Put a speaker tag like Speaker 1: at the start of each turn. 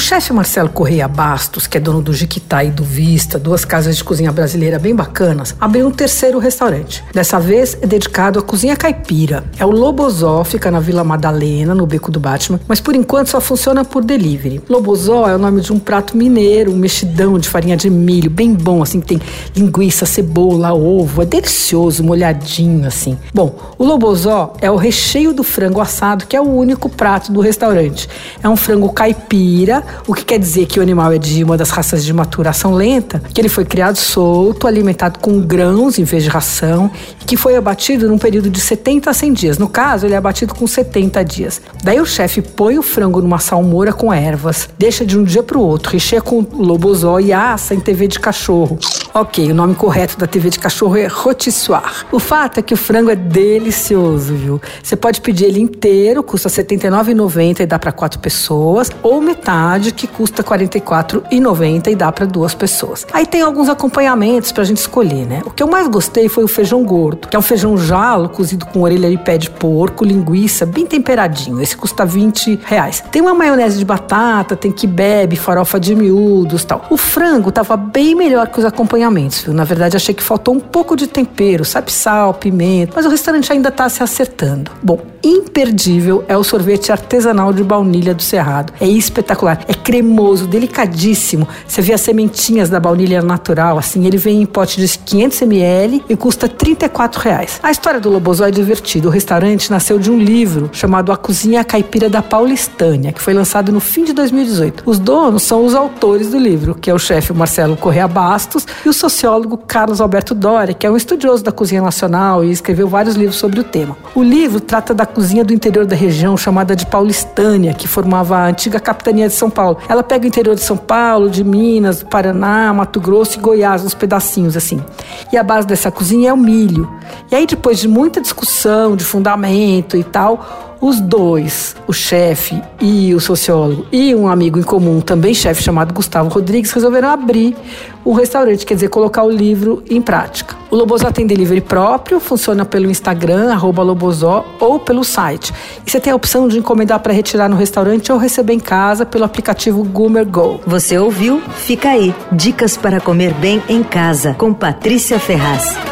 Speaker 1: chefe Marcelo Correia Bastos, que é dono do Jiquitá e do Vista, duas casas de cozinha brasileira bem bacanas, abriu um terceiro restaurante. Dessa vez é dedicado à cozinha caipira. É o Lobozó, fica na Vila Madalena, no Beco do Batman, mas por enquanto só funciona por delivery. Lobozó é o nome de um prato mineiro, um mexidão de farinha de milho, bem bom, assim, que tem linguiça, cebola, ovo, é delicioso, molhadinho, assim. Bom, o Lobozó é o recheio do frango assado, que é o único prato do restaurante. É um frango caipira, o que quer dizer que o animal é de uma das raças de maturação lenta, que ele foi criado solto, alimentado com grãos em vez de ração, e que foi abatido num período de 70 a 100 dias. No caso, ele é abatido com 70 dias. Daí o chefe põe o frango numa salmoura com ervas, deixa de um dia para o outro, recheia com lobozó e assa em TV de cachorro. Ok, o nome correto da TV de cachorro é rotissoir. O fato é que o frango é delicioso, viu? Você pode pedir ele inteiro, custa R$ 79,90 e dá para quatro pessoas, ou metade, que custa R$ 44,90 e dá para duas pessoas. Aí tem alguns acompanhamentos para a gente escolher, né? O que eu mais gostei foi o feijão gordo, que é um feijão jalo cozido com orelha e pé de porco, linguiça, bem temperadinho. Esse custa 20 reais. Tem uma maionese de batata, tem bebe, farofa de miúdos tal. O frango tava bem melhor que os acompanhamentos, viu? Na verdade, achei que faltou um pouco de tempero, sabe, sal, pimenta, mas o restaurante ainda tá se acertando. Bom, imperdível é o sorvete artesanal de baunilha do Cerrado. É espetacular, é cremoso, delicadíssimo. Você vê as sementinhas da baunilha natural, assim, ele vem em pote de 500 ml e custa 34 reais. A história do Lobozó é divertida. O restaurante nasceu de um livro chamado A Cozinha Caipira da Paulistânia, que foi lançado no fim de 2018. Os donos são os autores do livro, que é o chefe Marcelo Correa Bastos e o sociólogo Carlos Alberto Doria, que é um estudioso da cozinha nacional e escreveu vários livros sobre o tema. O livro trata da cozinha do interior da região chamada de Paulistânia, que formava a antiga capitania de São Paulo. Ela pega o interior de São Paulo, de Minas, do Paraná, Mato Grosso e Goiás, uns pedacinhos assim. E a base dessa cozinha é o milho. E aí, depois de muita discussão de fundamento e tal, os dois, o chefe e o sociólogo, e um amigo em comum, também chefe, chamado Gustavo Rodrigues, resolveram abrir um restaurante, quer dizer, colocar o livro em prática. O Lobozó tem delivery próprio, funciona pelo Instagram, arroba Lobozó, ou pelo site. E você tem a opção de encomendar para retirar no restaurante ou receber em casa pelo aplicativo Goomer Go.
Speaker 2: Você ouviu? Fica aí. Dicas para comer bem em casa, com Patrícia Ferraz.